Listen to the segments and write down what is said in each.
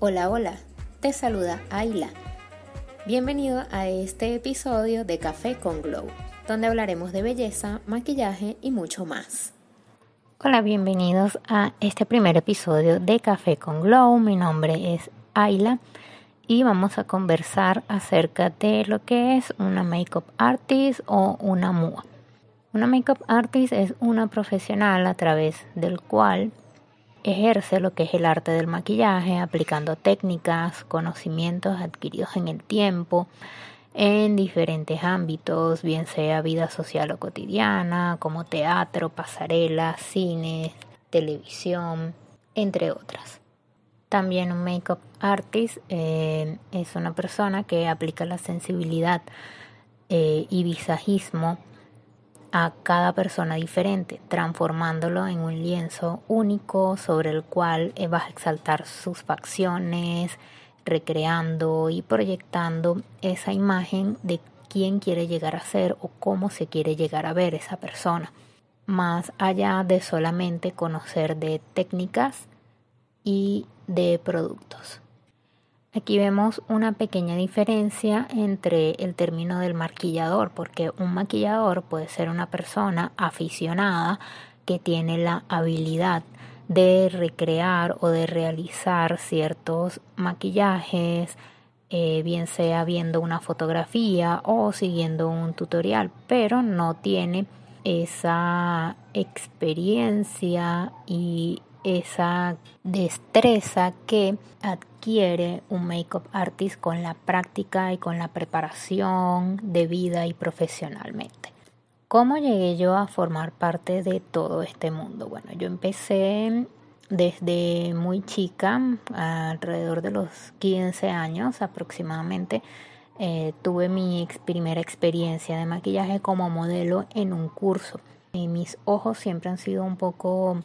Hola, hola, te saluda Ayla. Bienvenido a este episodio de Café con Glow, donde hablaremos de belleza, maquillaje y mucho más. Hola, bienvenidos a este primer episodio de Café con Glow. Mi nombre es Ayla y vamos a conversar acerca de lo que es una makeup artist o una MUA. Una makeup artist es una profesional a través del cual ejerce lo que es el arte del maquillaje, aplicando técnicas, conocimientos adquiridos en el tiempo, en diferentes ámbitos, bien sea vida social o cotidiana, como teatro, pasarela, cine, televisión, entre otras. También un makeup artist eh, es una persona que aplica la sensibilidad eh, y visajismo a cada persona diferente, transformándolo en un lienzo único sobre el cual eh, vas a exaltar sus facciones, recreando y proyectando esa imagen de quién quiere llegar a ser o cómo se quiere llegar a ver esa persona, más allá de solamente conocer de técnicas y de productos. Aquí vemos una pequeña diferencia entre el término del maquillador, porque un maquillador puede ser una persona aficionada que tiene la habilidad de recrear o de realizar ciertos maquillajes, eh, bien sea viendo una fotografía o siguiendo un tutorial, pero no tiene esa experiencia y esa destreza que adquiere un makeup artist con la práctica y con la preparación de vida y profesionalmente. ¿Cómo llegué yo a formar parte de todo este mundo? Bueno, yo empecé desde muy chica, alrededor de los 15 años aproximadamente, eh, tuve mi primera experiencia de maquillaje como modelo en un curso. Mis ojos siempre han sido un poco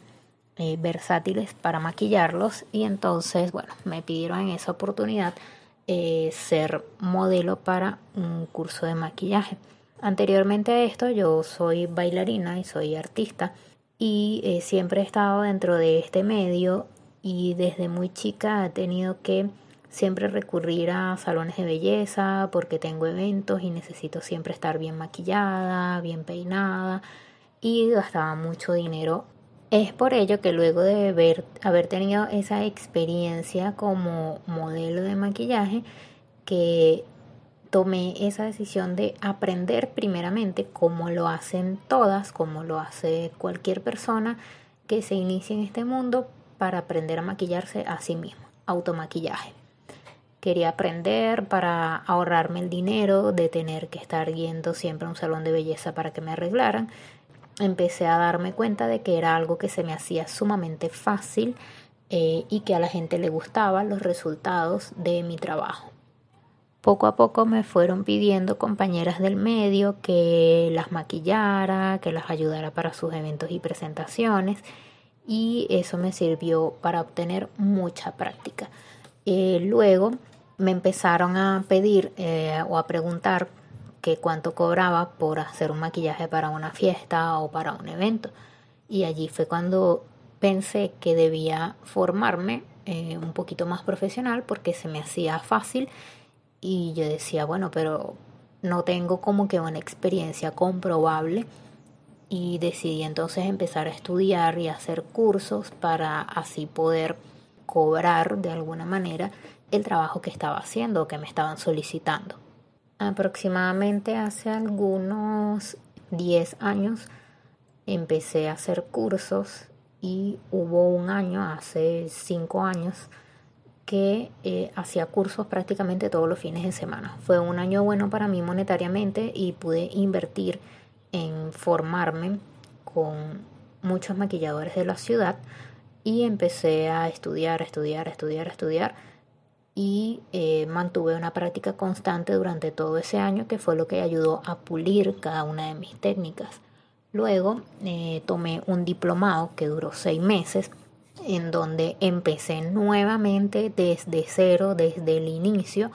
eh, versátiles para maquillarlos y entonces, bueno, me pidieron en esa oportunidad eh, ser modelo para un curso de maquillaje. Anteriormente a esto yo soy bailarina y soy artista y eh, siempre he estado dentro de este medio y desde muy chica he tenido que siempre recurrir a salones de belleza porque tengo eventos y necesito siempre estar bien maquillada, bien peinada y gastaba mucho dinero es por ello que luego de haber tenido esa experiencia como modelo de maquillaje, que tomé esa decisión de aprender primeramente cómo lo hacen todas, cómo lo hace cualquier persona que se inicie en este mundo para aprender a maquillarse a sí mismo, automaquillaje. Quería aprender para ahorrarme el dinero de tener que estar yendo siempre a un salón de belleza para que me arreglaran empecé a darme cuenta de que era algo que se me hacía sumamente fácil eh, y que a la gente le gustaban los resultados de mi trabajo. Poco a poco me fueron pidiendo compañeras del medio que las maquillara, que las ayudara para sus eventos y presentaciones y eso me sirvió para obtener mucha práctica. Eh, luego me empezaron a pedir eh, o a preguntar que cuánto cobraba por hacer un maquillaje para una fiesta o para un evento. Y allí fue cuando pensé que debía formarme eh, un poquito más profesional porque se me hacía fácil y yo decía, bueno, pero no tengo como que una experiencia comprobable y decidí entonces empezar a estudiar y hacer cursos para así poder cobrar de alguna manera el trabajo que estaba haciendo o que me estaban solicitando aproximadamente hace algunos 10 años empecé a hacer cursos y hubo un año, hace 5 años, que eh, hacía cursos prácticamente todos los fines de semana. Fue un año bueno para mí monetariamente y pude invertir en formarme con muchos maquilladores de la ciudad y empecé a estudiar, estudiar, estudiar, estudiar y eh, mantuve una práctica constante durante todo ese año que fue lo que ayudó a pulir cada una de mis técnicas. Luego eh, tomé un diplomado que duró seis meses en donde empecé nuevamente desde cero, desde el inicio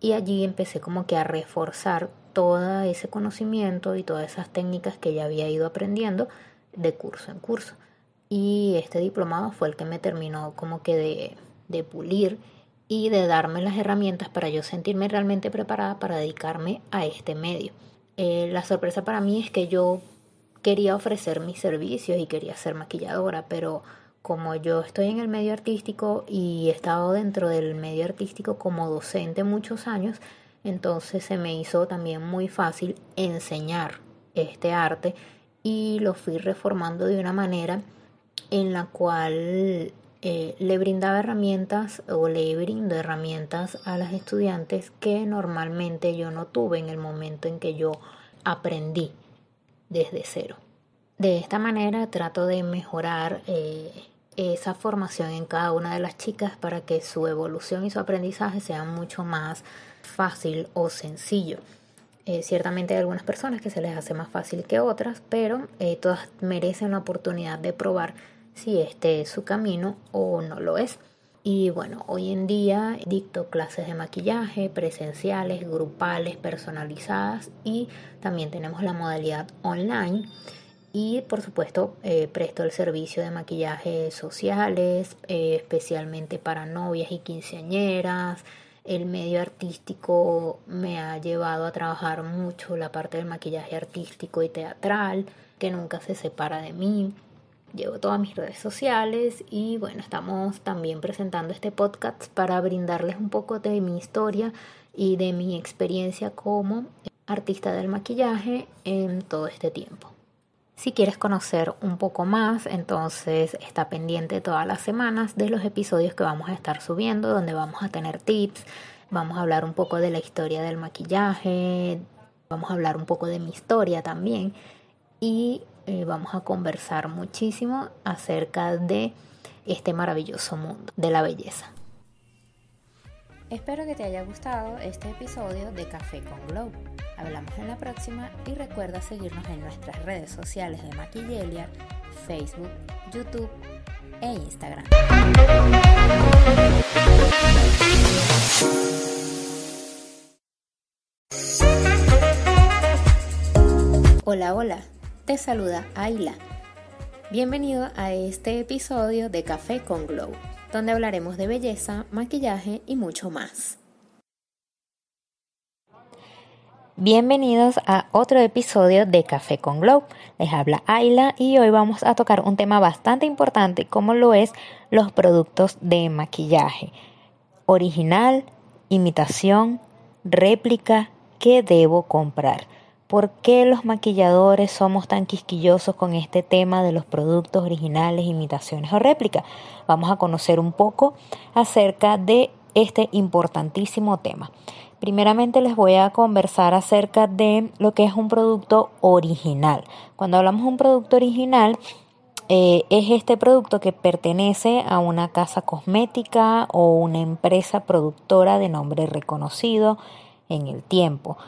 y allí empecé como que a reforzar todo ese conocimiento y todas esas técnicas que ya había ido aprendiendo de curso en curso. y este diplomado fue el que me terminó como que de, de pulir y de darme las herramientas para yo sentirme realmente preparada para dedicarme a este medio. Eh, la sorpresa para mí es que yo quería ofrecer mis servicios y quería ser maquilladora, pero como yo estoy en el medio artístico y he estado dentro del medio artístico como docente muchos años, entonces se me hizo también muy fácil enseñar este arte y lo fui reformando de una manera en la cual eh, le brindaba herramientas o le brindo herramientas a las estudiantes que normalmente yo no tuve en el momento en que yo aprendí desde cero. De esta manera trato de mejorar eh, esa formación en cada una de las chicas para que su evolución y su aprendizaje sean mucho más fácil o sencillo. Eh, ciertamente hay algunas personas que se les hace más fácil que otras, pero todas merecen la oportunidad de probar si este es su camino o no lo es. Y bueno, hoy en día dicto clases de maquillaje presenciales, grupales, personalizadas y también tenemos la modalidad online. Y por supuesto eh, presto el servicio de maquillaje sociales, eh, especialmente para novias y quinceañeras. El medio artístico me ha llevado a trabajar mucho la parte del maquillaje artístico y teatral, que nunca se separa de mí llevo todas mis redes sociales y bueno, estamos también presentando este podcast para brindarles un poco de mi historia y de mi experiencia como artista del maquillaje en todo este tiempo. Si quieres conocer un poco más, entonces está pendiente todas las semanas de los episodios que vamos a estar subiendo, donde vamos a tener tips, vamos a hablar un poco de la historia del maquillaje, vamos a hablar un poco de mi historia también y eh, vamos a conversar muchísimo acerca de este maravilloso mundo de la belleza. Espero que te haya gustado este episodio de Café con Glow. Hablamos en la próxima y recuerda seguirnos en nuestras redes sociales de Maquillelia, Facebook, YouTube e Instagram. Hola, hola te saluda Ayla. Bienvenido a este episodio de Café con Glow, donde hablaremos de belleza, maquillaje y mucho más. Bienvenidos a otro episodio de Café con Glow. Les habla Ayla y hoy vamos a tocar un tema bastante importante como lo es los productos de maquillaje. Original, imitación, réplica, ¿qué debo comprar? ¿Por qué los maquilladores somos tan quisquillosos con este tema de los productos originales, imitaciones o réplicas? Vamos a conocer un poco acerca de este importantísimo tema. Primeramente les voy a conversar acerca de lo que es un producto original. Cuando hablamos de un producto original, eh, es este producto que pertenece a una casa cosmética o una empresa productora de nombre reconocido en el tiempo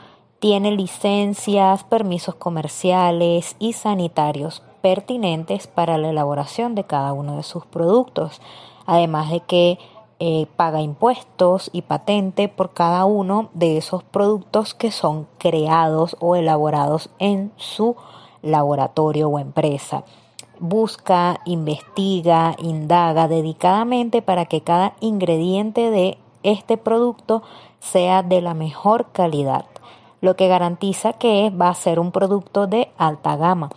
tiene licencias, permisos comerciales y sanitarios pertinentes para la elaboración de cada uno de sus productos, además de que eh, paga impuestos y patente por cada uno de esos productos que son creados o elaborados en su laboratorio o empresa. Busca, investiga, indaga dedicadamente para que cada ingrediente de este producto sea de la mejor calidad lo que garantiza que va a ser un producto de alta gama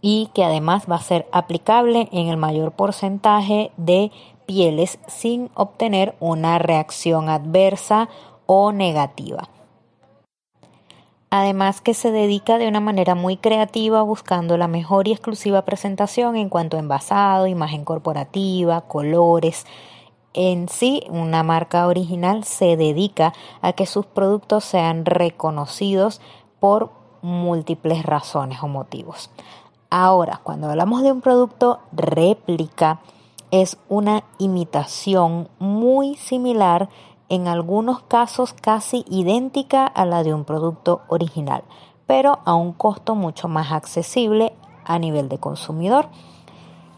y que además va a ser aplicable en el mayor porcentaje de pieles sin obtener una reacción adversa o negativa. Además que se dedica de una manera muy creativa buscando la mejor y exclusiva presentación en cuanto a envasado, imagen corporativa, colores, en sí, una marca original se dedica a que sus productos sean reconocidos por múltiples razones o motivos. Ahora, cuando hablamos de un producto réplica, es una imitación muy similar, en algunos casos casi idéntica a la de un producto original, pero a un costo mucho más accesible a nivel de consumidor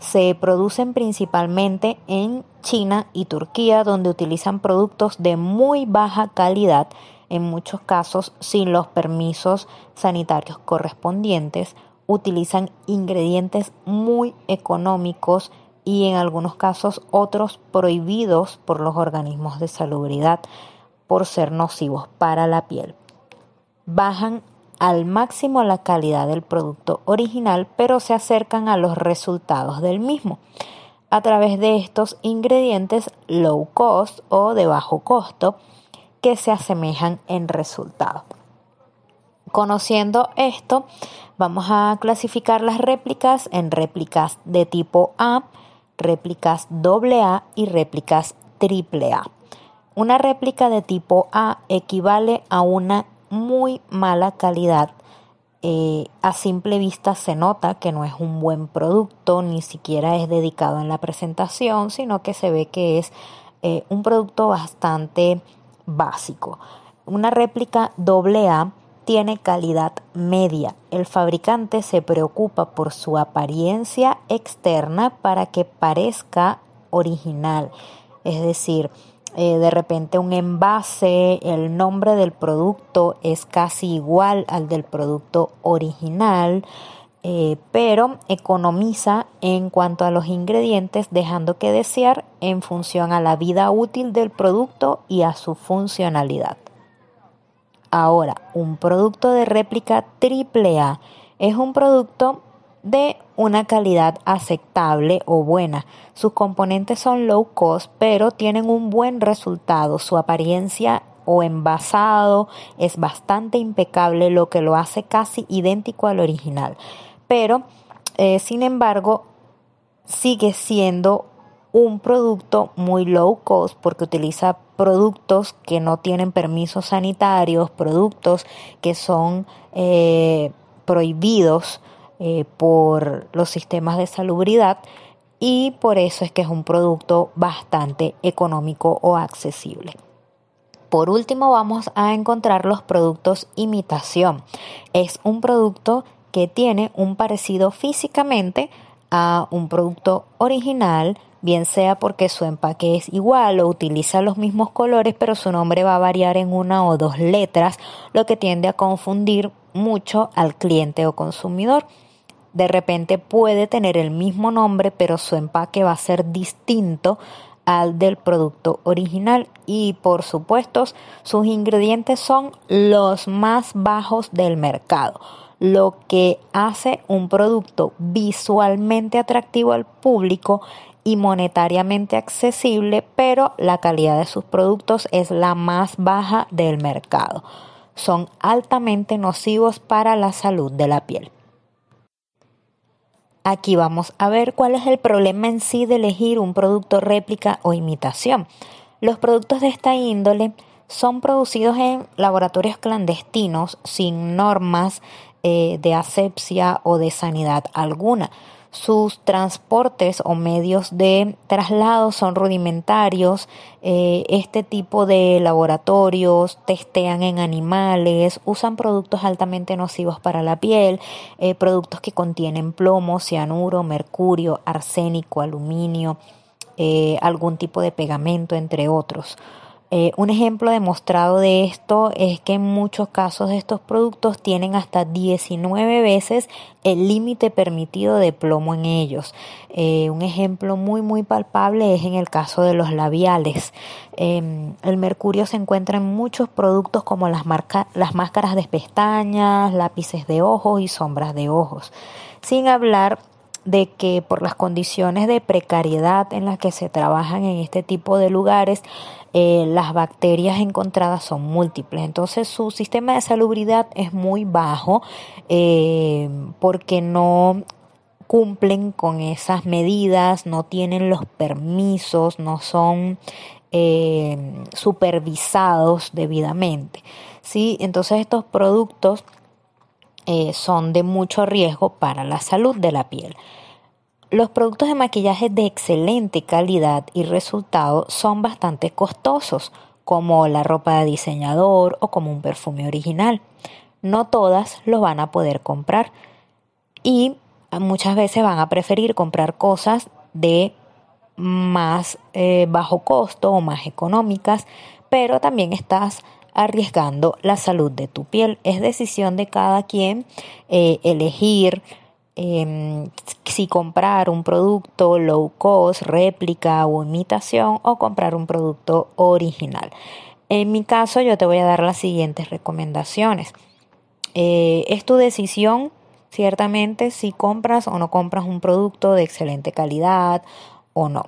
se producen principalmente en China y Turquía, donde utilizan productos de muy baja calidad, en muchos casos sin los permisos sanitarios correspondientes utilizan ingredientes muy económicos y en algunos casos otros prohibidos por los organismos de salubridad por ser nocivos para la piel. Bajan al máximo la calidad del producto original, pero se acercan a los resultados del mismo a través de estos ingredientes low cost o de bajo costo que se asemejan en resultado. Conociendo esto, vamos a clasificar las réplicas en réplicas de tipo A, réplicas AA y réplicas AAA. Una réplica de tipo A equivale a una muy mala calidad. Eh, a simple vista se nota que no es un buen producto, ni siquiera es dedicado en la presentación, sino que se ve que es eh, un producto bastante básico. Una réplica AA tiene calidad media. El fabricante se preocupa por su apariencia externa para que parezca original. Es decir, eh, de repente un envase, el nombre del producto es casi igual al del producto original, eh, pero economiza en cuanto a los ingredientes, dejando que desear en función a la vida útil del producto y a su funcionalidad. Ahora, un producto de réplica AAA es un producto de una calidad aceptable o buena. Sus componentes son low cost, pero tienen un buen resultado. Su apariencia o envasado es bastante impecable, lo que lo hace casi idéntico al original. Pero, eh, sin embargo, sigue siendo un producto muy low cost porque utiliza productos que no tienen permisos sanitarios, productos que son eh, prohibidos eh, por los sistemas de salubridad y por eso es que es un producto bastante económico o accesible. Por último vamos a encontrar los productos imitación. Es un producto que tiene un parecido físicamente a un producto original, bien sea porque su empaque es igual o utiliza los mismos colores, pero su nombre va a variar en una o dos letras, lo que tiende a confundir mucho al cliente o consumidor de repente puede tener el mismo nombre, pero su empaque va a ser distinto al del producto original y por supuesto sus ingredientes son los más bajos del mercado, lo que hace un producto visualmente atractivo al público y monetariamente accesible, pero la calidad de sus productos es la más baja del mercado. Son altamente nocivos para la salud de la piel. Aquí vamos a ver cuál es el problema en sí de elegir un producto réplica o imitación. Los productos de esta índole son producidos en laboratorios clandestinos sin normas eh, de asepsia o de sanidad alguna. Sus transportes o medios de traslado son rudimentarios. Eh, este tipo de laboratorios testean en animales, usan productos altamente nocivos para la piel, eh, productos que contienen plomo, cianuro, mercurio, arsénico, aluminio, eh, algún tipo de pegamento, entre otros. Eh, un ejemplo demostrado de esto es que en muchos casos estos productos tienen hasta 19 veces el límite permitido de plomo en ellos. Eh, un ejemplo muy muy palpable es en el caso de los labiales. Em, el mercurio se encuentra en muchos productos como las, las máscaras de pestañas, lápices de ojos y sombras de ojos. Sin hablar de que por las condiciones de precariedad en las que se trabajan en este tipo de lugares, eh, las bacterias encontradas son múltiples. Entonces su sistema de salubridad es muy bajo eh, porque no cumplen con esas medidas, no tienen los permisos, no son eh, supervisados debidamente. ¿sí? Entonces estos productos son de mucho riesgo para la salud de la piel. Los productos de maquillaje de excelente calidad y resultado son bastante costosos, como la ropa de diseñador o como un perfume original. No todas los van a poder comprar y muchas veces van a preferir comprar cosas de más eh, bajo costo o más económicas, pero también estas arriesgando la salud de tu piel. Es decisión de cada quien eh, elegir em, si comprar un producto low cost, réplica o imitación o comprar un producto original. En mi caso yo te voy a dar las siguientes recomendaciones. Eh, es tu decisión ciertamente si compras o no compras un producto de excelente calidad o no.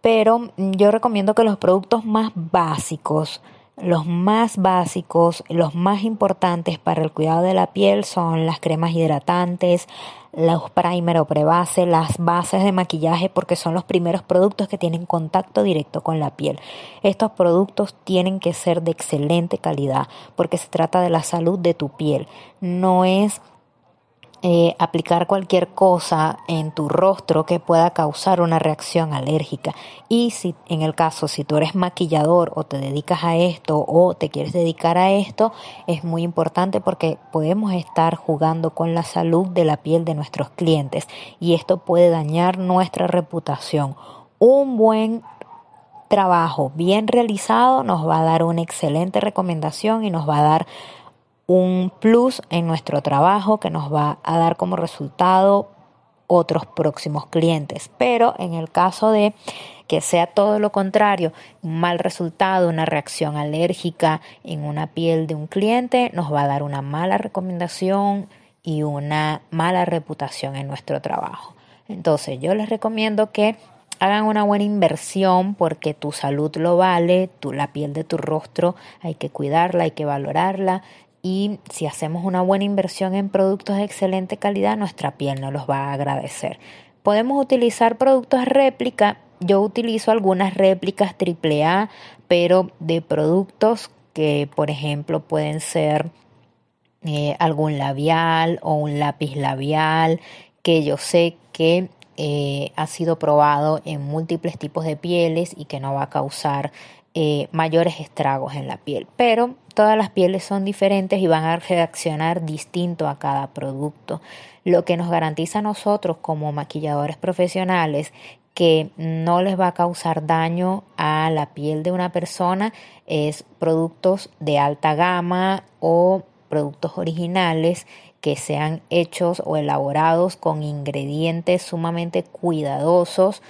Pero yo recomiendo que los productos más básicos, los más básicos, los más importantes para el cuidado de la piel son las cremas hidratantes, los primer o prebase, las bases de maquillaje, porque son los primeros productos que tienen contacto directo con la piel. Estos productos tienen que ser de excelente calidad, porque se trata de la salud de tu piel. No es eh, aplicar cualquier cosa en tu rostro que pueda causar una reacción alérgica. Y si en el caso, si tú eres maquillador o te dedicas a esto o te quieres dedicar a esto, es muy importante porque podemos estar jugando con la salud de la piel de nuestros clientes y esto puede dañar nuestra reputación. Un buen trabajo bien realizado nos va a dar una excelente recomendación y nos va a dar un plus en nuestro trabajo que nos va a dar como resultado otros próximos clientes. Pero en el caso de que sea todo lo contrario, un mal resultado, una reacción alérgica en una piel de un cliente, nos va a dar una mala recomendación y una mala reputación en nuestro trabajo. Entonces yo les recomiendo que hagan una buena inversión porque tu salud lo vale, tu, la piel de tu rostro hay que cuidarla, hay que valorarla y si hacemos una buena inversión en productos de excelente calidad, nuestra piel nos los va a agradecer. Podemos utilizar productos réplica. Yo utilizo algunas réplicas AAA, pero de productos que, por ejemplo, pueden ser eh, algún labial o un lápiz labial, que yo sé que eh, ha sido probado en múltiples tipos de pieles y que no va a causar eh, mayores estragos en la piel. Pero todas las pieles son diferentes y van a reaccionar distinto a cada producto. Lo que nos garantiza a nosotros como maquilladores profesionales que no les va a causar daño a la piel de una persona es productos de alta gama o productos originales que sean hechos o elaborados con ingredientes sumamente cuidadosos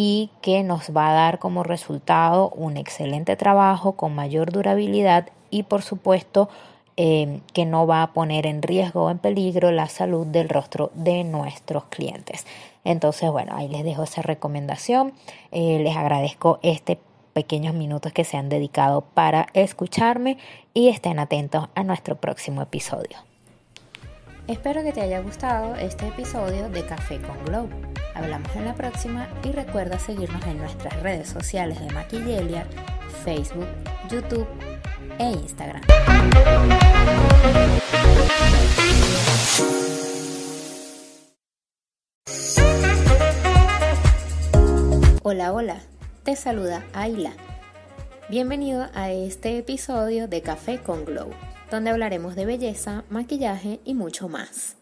y que nos va a dar como resultado un excelente trabajo con mayor durabilidad y por supuesto eh, que no va a poner en riesgo o en peligro la salud del rostro de nuestros clientes. Entonces, bueno, ahí les dejo esa recomendación. Eh, les agradezco este pequeños minutos que se han dedicado para escucharme y estén atentos a nuestro próximo episodio. Espero que te haya gustado este episodio de Café con Glow. Hablamos en la próxima y recuerda seguirnos en nuestras redes sociales de Maquillelia, Facebook, YouTube e Instagram. Hola, hola, te saluda Ayla. Bienvenido a este episodio de Café con Glow donde hablaremos de belleza, maquillaje y mucho más.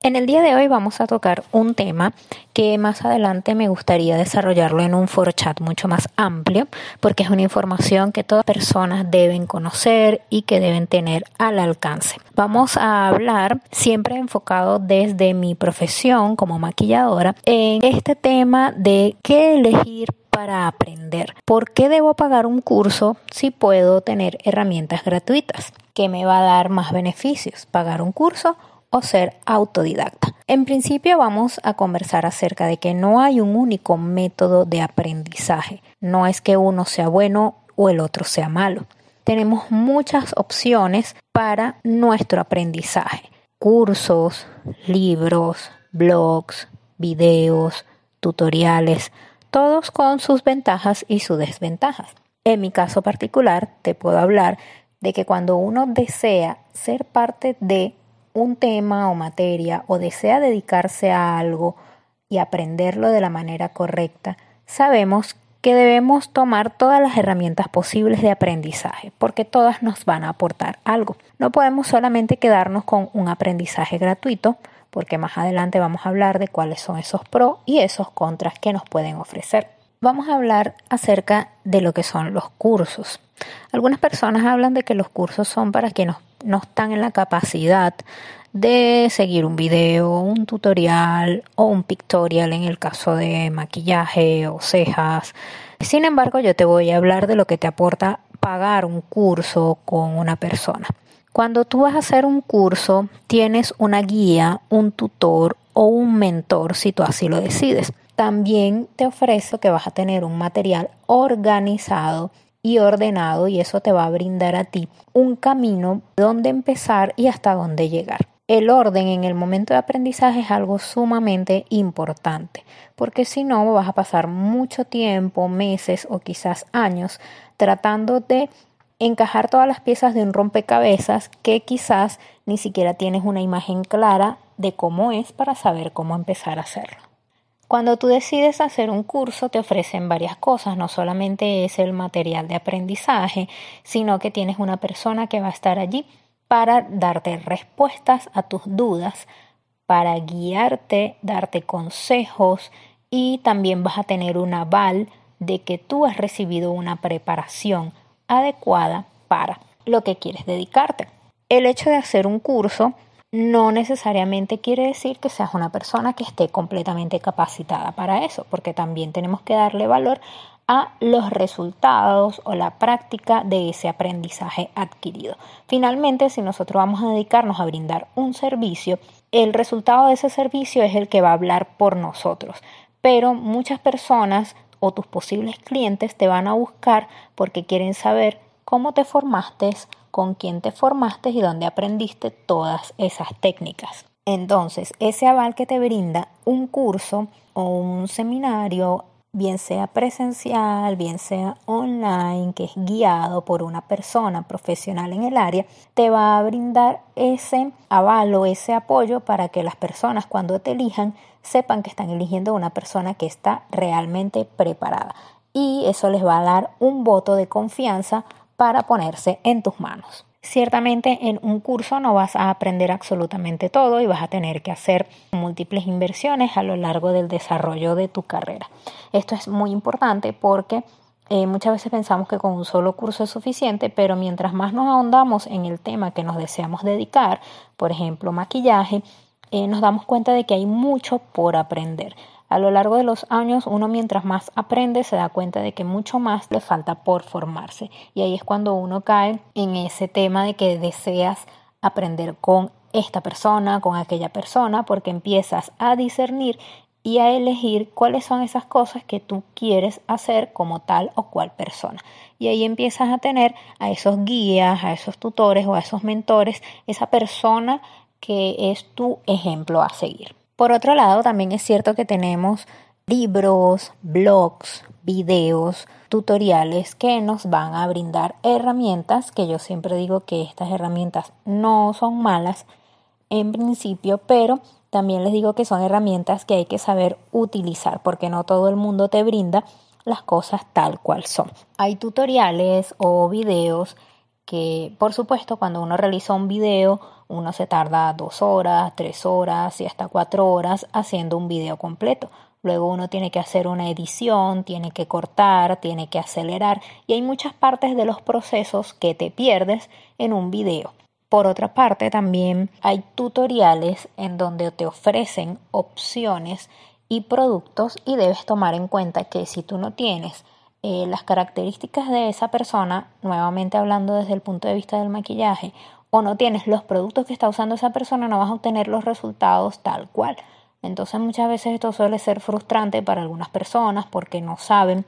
En el día de hoy vamos a tocar un tema que más adelante me gustaría desarrollarlo en un foro chat mucho más amplio, porque es una información que todas personas deben conocer y que deben tener al alcance. Vamos a hablar siempre enfocado desde mi profesión como maquilladora en este tema de qué elegir para aprender. ¿Por qué debo pagar un curso si puedo tener herramientas gratuitas? ¿Qué me va a dar más beneficios? ¿Pagar un curso o ser autodidacta. En principio vamos a conversar acerca de que no hay un único método de aprendizaje. No es que uno sea bueno o el otro sea malo. Tenemos muchas opciones para nuestro aprendizaje. Cursos, libros, blogs, videos, tutoriales, todos con sus ventajas y sus desventajas. En mi caso particular, te puedo hablar de que cuando uno desea ser parte de un tema o materia o desea dedicarse a algo y aprenderlo de la manera correcta, sabemos que debemos tomar todas las herramientas posibles de aprendizaje, porque todas nos van a aportar algo. No podemos solamente quedarnos con un aprendizaje gratuito, porque más adelante vamos a hablar de cuáles son esos pros y esos contras que nos pueden ofrecer. Vamos a hablar acerca de lo que son los cursos. Algunas personas hablan de que los cursos son para quienes no están en la capacidad de seguir un video, un tutorial o un pictorial en el caso de maquillaje o cejas. Sin embargo, yo te voy a hablar de lo que te aporta pagar un curso con una persona. Cuando tú vas a hacer un curso, tienes una guía, un tutor o un mentor si tú así lo decides. También te ofrezco que vas a tener un material organizado y ordenado y eso te va a brindar a ti un camino donde empezar y hasta dónde llegar. El orden en el momento de aprendizaje es algo sumamente importante, porque si no vas a pasar mucho tiempo, meses o quizás años tratando de encajar todas las piezas de un rompecabezas que quizás ni siquiera tienes una imagen clara de cómo es para saber cómo empezar a hacerlo. Cuando tú decides hacer un curso te ofrecen varias cosas, no solamente es el material de aprendizaje, sino que tienes una persona que va a estar allí para darte respuestas a tus dudas, para guiarte, darte consejos y también vas a tener un aval de que tú has recibido una preparación adecuada para lo que quieres dedicarte. El hecho de hacer un curso no necesariamente quiere decir que seas una persona que esté completamente capacitada para eso, porque también tenemos que darle valor a los resultados o la práctica de ese aprendizaje adquirido. Finalmente, si nosotros vamos a dedicarnos a brindar un servicio, el resultado de ese servicio es el que va a hablar por nosotros. Pero muchas personas o tus posibles clientes te van a buscar porque quieren saber cómo te formaste, con quién te formaste y dónde aprendiste todas esas técnicas. Entonces, ese aval que te brinda un curso o un seminario, bien sea presencial, bien sea online, que es guiado por una persona profesional en el área, te va a brindar ese aval o ese apoyo para que las personas cuando te elijan sepan que están eligiendo una persona que está realmente preparada. Y eso les va a dar un voto de confianza para ponerse en tus manos. Ciertamente en un curso no vas a aprender absolutamente todo y vas a tener que hacer múltiples inversiones a lo largo del desarrollo de tu carrera. Esto es muy importante porque eh, muchas veces pensamos que con un solo curso es suficiente, pero mientras más nos ahondamos en el tema que nos deseamos dedicar, por ejemplo maquillaje, eh, nos damos cuenta de que hay mucho por aprender. A lo largo de los años, uno mientras más aprende se da cuenta de que mucho más le falta por formarse. Y ahí es cuando uno cae en ese tema de que deseas aprender con esta persona, con aquella persona, porque empiezas a discernir y a elegir cuáles son esas cosas que tú quieres hacer como tal o cual persona. Y ahí empiezas a tener a esos guías, a esos tutores o a esos mentores, esa persona que es tu ejemplo a seguir. Por otro lado, también es cierto que tenemos libros, blogs, videos, tutoriales que nos van a brindar herramientas, que yo siempre digo que estas herramientas no son malas en principio, pero también les digo que son herramientas que hay que saber utilizar, porque no todo el mundo te brinda las cosas tal cual son. Hay tutoriales o videos que, por supuesto, cuando uno realiza un video, uno se tarda dos horas, tres horas y hasta cuatro horas haciendo un video completo. Luego uno tiene que hacer una edición, tiene que cortar, tiene que acelerar y hay muchas partes de los procesos que te pierdes en un video. Por otra parte, también hay tutoriales en donde te ofrecen opciones y productos y debes tomar en cuenta que si tú no tienes eh, las características de esa persona, nuevamente hablando desde el punto de vista del maquillaje, o no tienes los productos que está usando esa persona, no vas a obtener los resultados tal cual. Entonces muchas veces esto suele ser frustrante para algunas personas porque no saben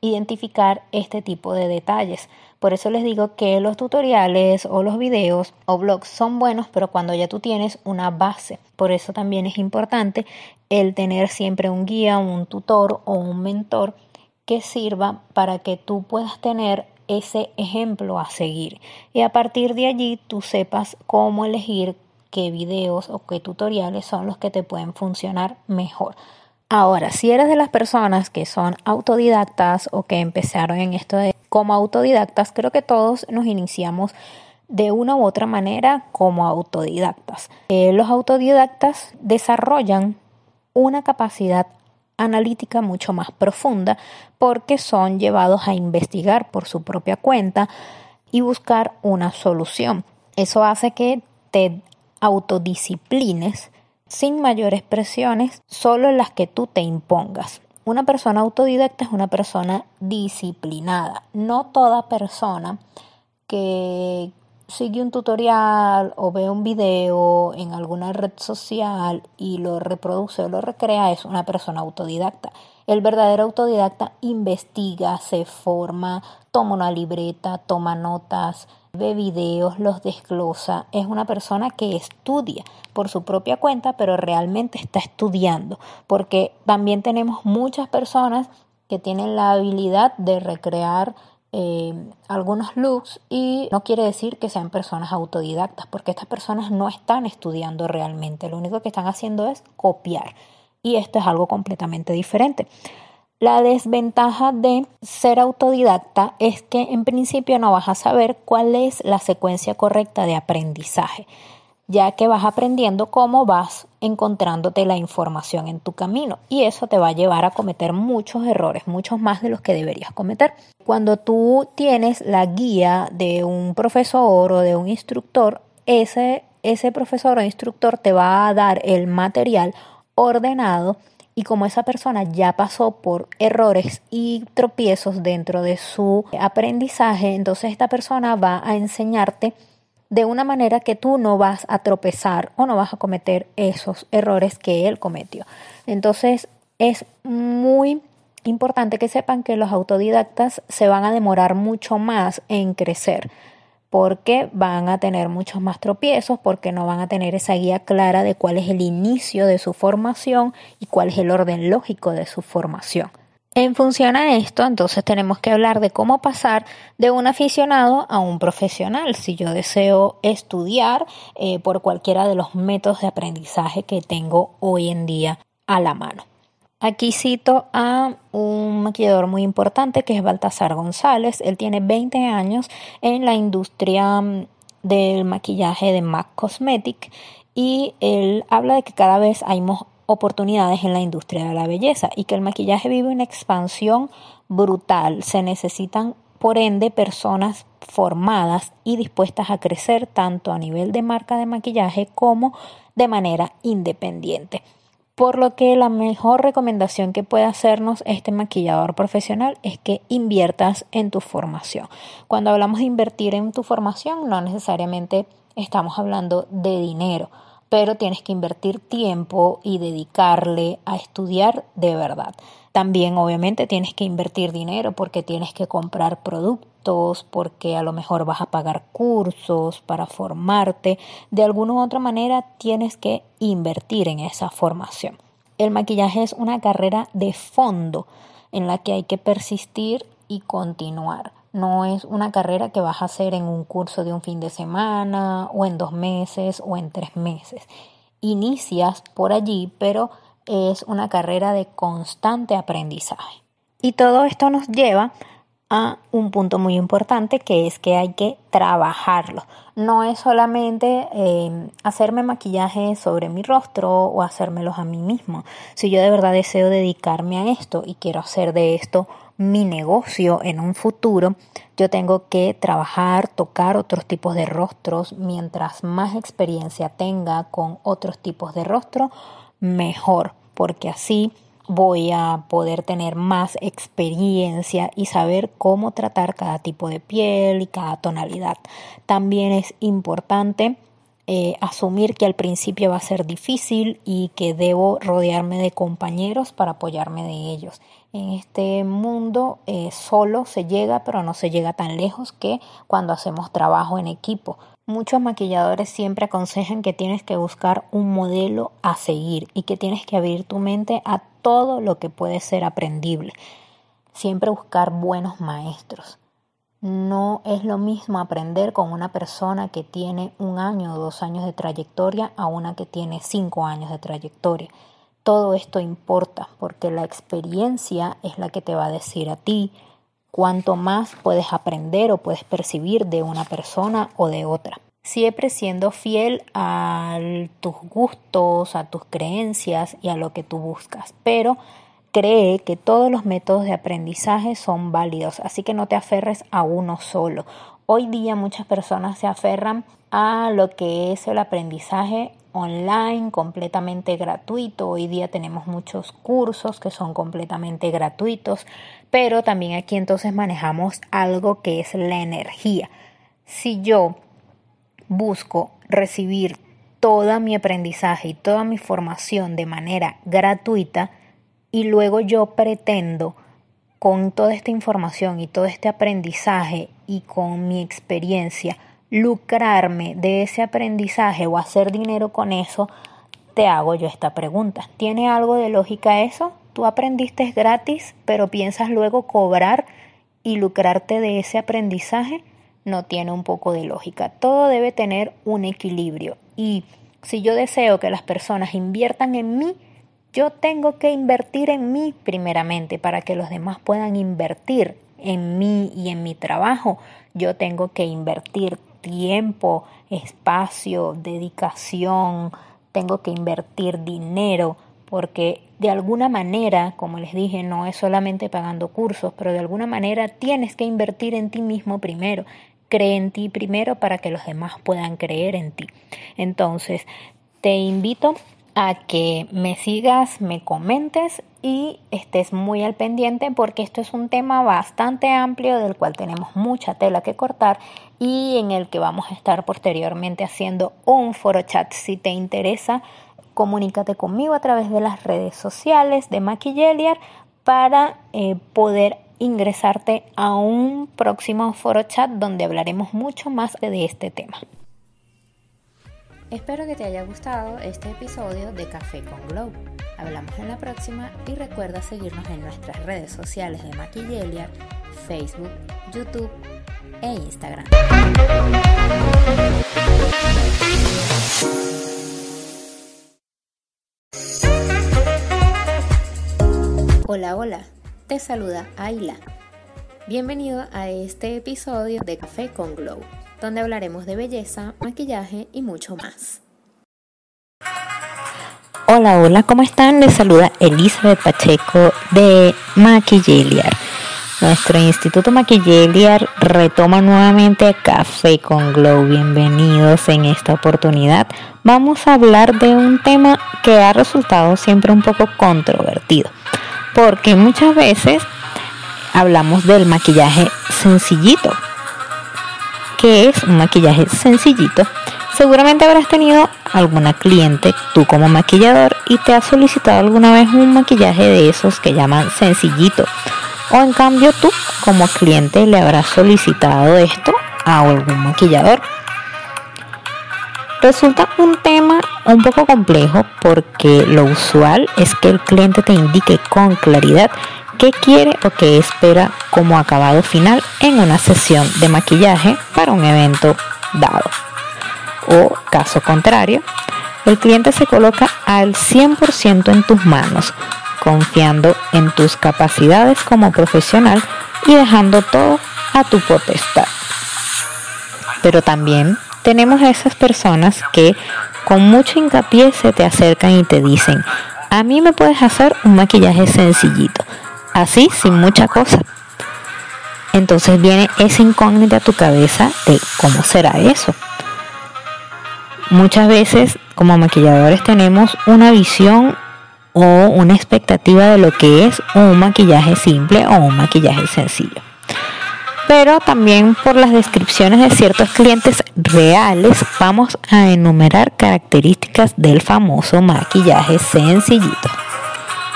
identificar este tipo de detalles. Por eso les digo que los tutoriales o los videos o blogs son buenos, pero cuando ya tú tienes una base. Por eso también es importante el tener siempre un guía, un tutor o un mentor que sirva para que tú puedas tener ese ejemplo a seguir y a partir de allí tú sepas cómo elegir qué videos o qué tutoriales son los que te pueden funcionar mejor. Ahora, si eres de las personas que son autodidactas o que empezaron en esto de como autodidactas, creo que todos nos iniciamos de una u otra manera como autodidactas. Eh, los autodidactas desarrollan una capacidad analítica mucho más profunda porque son llevados a investigar por su propia cuenta y buscar una solución. Eso hace que te autodisciplines sin mayores presiones, solo las que tú te impongas. Una persona autodidacta es una persona disciplinada. No toda persona que sigue un tutorial o ve un video en alguna red social y lo reproduce o lo recrea es una persona autodidacta. El verdadero autodidacta investiga, se forma, toma una libreta, toma notas, ve videos, los desglosa. Es una persona que estudia por su propia cuenta, pero realmente está estudiando, porque también tenemos muchas personas que tienen la habilidad de recrear eh, algunos looks y no quiere decir que sean personas autodidactas, porque estas personas no están estudiando realmente, lo único que están haciendo es copiar. Y esto es algo completamente diferente. La desventaja de ser autodidacta es que en principio no vas a saber cuál es la secuencia correcta de aprendizaje ya que vas aprendiendo cómo vas encontrándote la información en tu camino y eso te va a llevar a cometer muchos errores, muchos más de los que deberías cometer. Cuando tú tienes la guía de un profesor o de un instructor, ese, ese profesor o instructor te va a dar el material ordenado y como esa persona ya pasó por errores y tropiezos dentro de su aprendizaje, entonces esta persona va a enseñarte de una manera que tú no vas a tropezar o no vas a cometer esos errores que él cometió. Entonces es muy importante que sepan que los autodidactas se van a demorar mucho más en crecer porque van a tener muchos más tropiezos, porque no van a tener esa guía clara de cuál es el inicio de su formación y cuál es el orden lógico de su formación. En función a esto, entonces tenemos que hablar de cómo pasar de un aficionado a un profesional. Si yo deseo estudiar eh, por cualquiera de los métodos de aprendizaje que tengo hoy en día a la mano. Aquí cito a un maquillador muy importante que es Baltasar González. Él tiene 20 años en la industria mm, del maquillaje de MAC Cosmetic y él habla de que cada vez hay oportunidades en la industria de la belleza y que el maquillaje vive una expansión brutal. Se necesitan, por ende, personas formadas y dispuestas a crecer tanto a nivel de marca de maquillaje como de manera independiente. Por lo que la mejor recomendación que puede hacernos este maquillador profesional es que inviertas en tu formación. Cuando hablamos de invertir en tu formación, no necesariamente estamos hablando de dinero pero tienes que invertir tiempo y dedicarle a estudiar de verdad. También obviamente tienes que invertir dinero porque tienes que comprar productos, porque a lo mejor vas a pagar cursos para formarte. De alguna u otra manera tienes que invertir en esa formación. El maquillaje es una carrera de fondo en la que hay que persistir y continuar. No es una carrera que vas a hacer en un curso de un fin de semana o en dos meses o en tres meses. Inicias por allí, pero es una carrera de constante aprendizaje. Y todo esto nos lleva a un punto muy importante que es que hay que trabajarlo. No es solamente eh, hacerme maquillaje sobre mi rostro o hacérmelos a mí mismo. Si yo de verdad deseo dedicarme a esto y quiero hacer de esto mi negocio en un futuro, yo tengo que trabajar, tocar otros tipos de rostros. Mientras más experiencia tenga con otros tipos de rostro, mejor, porque así voy a poder tener más experiencia y saber cómo tratar cada tipo de piel y cada tonalidad. También es importante eh, asumir que al principio va a ser difícil y que debo rodearme de compañeros para apoyarme de ellos. En este mundo eh, solo se llega, pero no se llega tan lejos que cuando hacemos trabajo en equipo. Muchos maquilladores siempre aconsejan que tienes que buscar un modelo a seguir y que tienes que abrir tu mente a todo lo que puede ser aprendible. Siempre buscar buenos maestros. No es lo mismo aprender con una persona que tiene un año o dos años de trayectoria a una que tiene cinco años de trayectoria. Todo esto importa porque la experiencia es la que te va a decir a ti cuánto más puedes aprender o puedes percibir de una persona o de otra. Siempre siendo fiel a tus gustos, a tus creencias y a lo que tú buscas, pero cree que todos los métodos de aprendizaje son válidos, así que no te aferres a uno solo. Hoy día muchas personas se aferran a lo que es el aprendizaje online completamente gratuito. Hoy día tenemos muchos cursos que son completamente gratuitos, pero también aquí entonces manejamos algo que es la energía. Si yo busco recibir toda mi aprendizaje y toda mi formación de manera gratuita y luego yo pretendo con toda esta información y todo este aprendizaje y con mi experiencia lucrarme de ese aprendizaje o hacer dinero con eso, te hago yo esta pregunta. ¿Tiene algo de lógica eso? Tú aprendiste gratis, pero piensas luego cobrar y lucrarte de ese aprendizaje. No tiene un poco de lógica. Todo debe tener un equilibrio. Y si yo deseo que las personas inviertan en mí, yo tengo que invertir en mí primeramente para que los demás puedan invertir en mí y en mi trabajo. Yo tengo que invertir tiempo, espacio, dedicación, tengo que invertir dinero, porque de alguna manera, como les dije, no es solamente pagando cursos, pero de alguna manera tienes que invertir en ti mismo primero. Cree en ti primero para que los demás puedan creer en ti. Entonces, te invito a que me sigas, me comentes y estés muy al pendiente porque esto es un tema bastante amplio del cual tenemos mucha tela que cortar y en el que vamos a estar posteriormente haciendo un foro chat. Si te interesa, comunícate conmigo a través de las redes sociales de Maquilleliar para eh, poder ingresarte a un próximo foro chat donde hablaremos mucho más de este tema. Espero que te haya gustado este episodio de Café con Glow. Hablamos en la próxima y recuerda seguirnos en nuestras redes sociales de Maquillelia, Facebook, YouTube e Instagram. Hola, hola, te saluda Ayla. Bienvenido a este episodio de Café con Glow donde hablaremos de belleza, maquillaje y mucho más. Hola, hola, ¿cómo están? Les saluda Elizabeth Pacheco de Maquilleliar. Nuestro Instituto Maquilleliar retoma nuevamente Café con Glow. Bienvenidos en esta oportunidad. Vamos a hablar de un tema que ha resultado siempre un poco controvertido, porque muchas veces hablamos del maquillaje sencillito, que es un maquillaje sencillito, seguramente habrás tenido alguna cliente, tú como maquillador, y te has solicitado alguna vez un maquillaje de esos que llaman sencillito. O en cambio tú como cliente le habrás solicitado esto a algún maquillador. Resulta un tema un poco complejo porque lo usual es que el cliente te indique con claridad qué quiere o qué espera como acabado final en una sesión de maquillaje para un evento dado. O caso contrario, el cliente se coloca al 100% en tus manos, confiando en tus capacidades como profesional y dejando todo a tu potestad. Pero también tenemos a esas personas que con mucho hincapié se te acercan y te dicen, a mí me puedes hacer un maquillaje sencillito, así sin mucha cosa. Entonces viene esa incógnita a tu cabeza de cómo será eso. Muchas veces como maquilladores tenemos una visión o una expectativa de lo que es un maquillaje simple o un maquillaje sencillo. Pero también por las descripciones de ciertos clientes reales vamos a enumerar características del famoso maquillaje sencillito.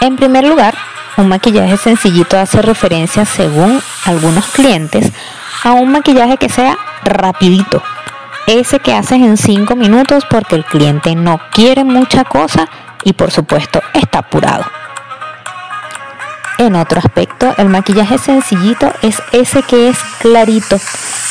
En primer lugar, un maquillaje sencillito hace referencia, según algunos clientes, a un maquillaje que sea rapidito. Ese que haces en 5 minutos porque el cliente no quiere mucha cosa y por supuesto está apurado. En otro aspecto, el maquillaje sencillito es ese que es clarito,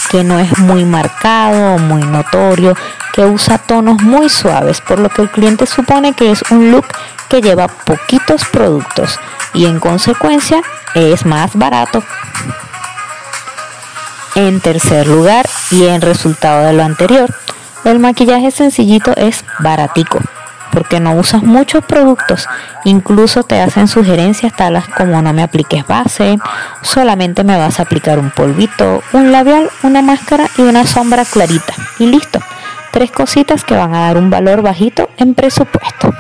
que no es muy marcado muy notorio, que usa tonos muy suaves, por lo que el cliente supone que es un look que lleva poquitos productos y en consecuencia es más barato. En tercer lugar, y en resultado de lo anterior, el maquillaje sencillito es baratico. Porque no usas muchos productos. Incluso te hacen sugerencias tales como no me apliques base, solamente me vas a aplicar un polvito, un labial, una máscara y una sombra clarita. Y listo. Tres cositas que van a dar un valor bajito en presupuesto.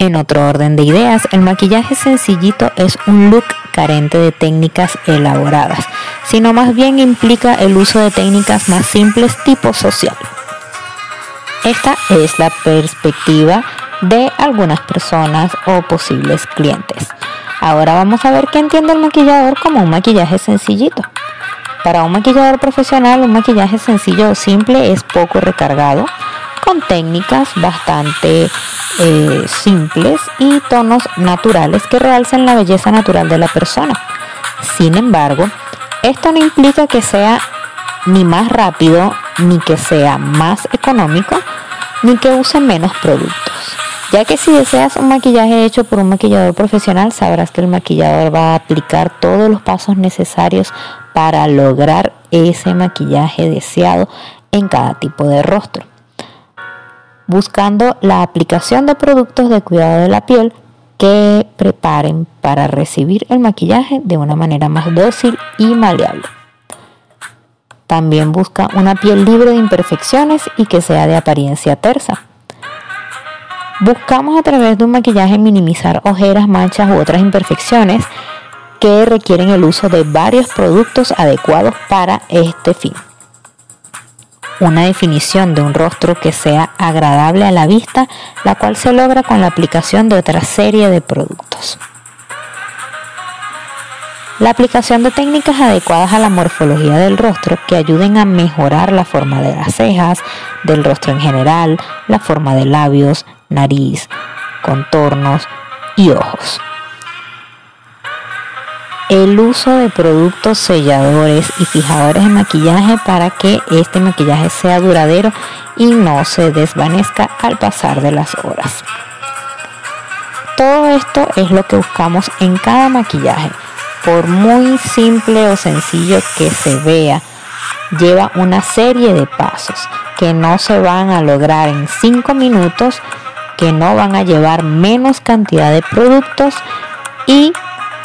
En otro orden de ideas, el maquillaje sencillito es un look carente de técnicas elaboradas, sino más bien implica el uso de técnicas más simples tipo social. Esta es la perspectiva de algunas personas o posibles clientes. Ahora vamos a ver qué entiende el maquillador como un maquillaje sencillito. Para un maquillador profesional, un maquillaje sencillo o simple es poco recargado, con técnicas bastante eh, simples y tonos naturales que realcen la belleza natural de la persona. Sin embargo, esto no implica que sea ni más rápido, ni que sea más económico, ni que use menos productos. Ya que si deseas un maquillaje hecho por un maquillador profesional, sabrás que el maquillador va a aplicar todos los pasos necesarios para lograr ese maquillaje deseado en cada tipo de rostro buscando la aplicación de productos de cuidado de la piel que preparen para recibir el maquillaje de una manera más dócil y maleable. También busca una piel libre de imperfecciones y que sea de apariencia tersa. Buscamos a través de un maquillaje minimizar ojeras, manchas u otras imperfecciones que requieren el uso de varios productos adecuados para este fin una definición de un rostro que sea agradable a la vista, la cual se logra con la aplicación de otra serie de productos. La aplicación de técnicas adecuadas a la morfología del rostro que ayuden a mejorar la forma de las cejas, del rostro en general, la forma de labios, nariz, contornos y ojos el uso de productos selladores y fijadores de maquillaje para que este maquillaje sea duradero y no se desvanezca al pasar de las horas. Todo esto es lo que buscamos en cada maquillaje. Por muy simple o sencillo que se vea, lleva una serie de pasos que no se van a lograr en 5 minutos, que no van a llevar menos cantidad de productos y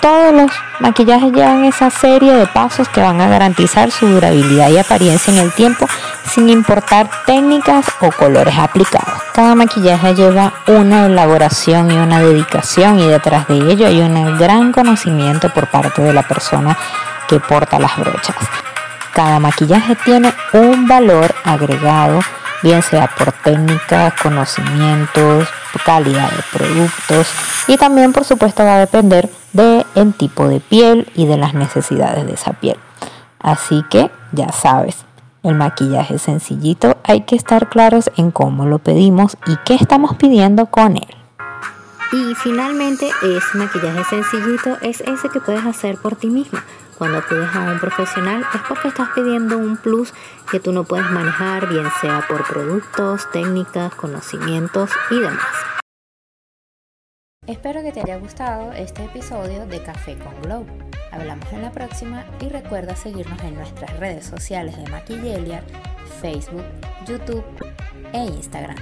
todos los maquillajes llevan esa serie de pasos que van a garantizar su durabilidad y apariencia en el tiempo sin importar técnicas o colores aplicados. Cada maquillaje lleva una elaboración y una dedicación y detrás de ello hay un gran conocimiento por parte de la persona que porta las brochas. Cada maquillaje tiene un valor agregado, bien sea por técnicas, conocimientos, calidad de productos y también por supuesto va a depender del tipo de piel y de las necesidades de esa piel. Así que ya sabes, el maquillaje sencillito hay que estar claros en cómo lo pedimos y qué estamos pidiendo con él. Y finalmente, ese maquillaje sencillito es ese que puedes hacer por ti mismo. Cuando pides a un profesional es porque estás pidiendo un plus que tú no puedes manejar, bien sea por productos, técnicas, conocimientos y demás. Espero que te haya gustado este episodio de Café con Glow. Hablamos en la próxima y recuerda seguirnos en nuestras redes sociales de Maquillelia, Facebook, YouTube e Instagram.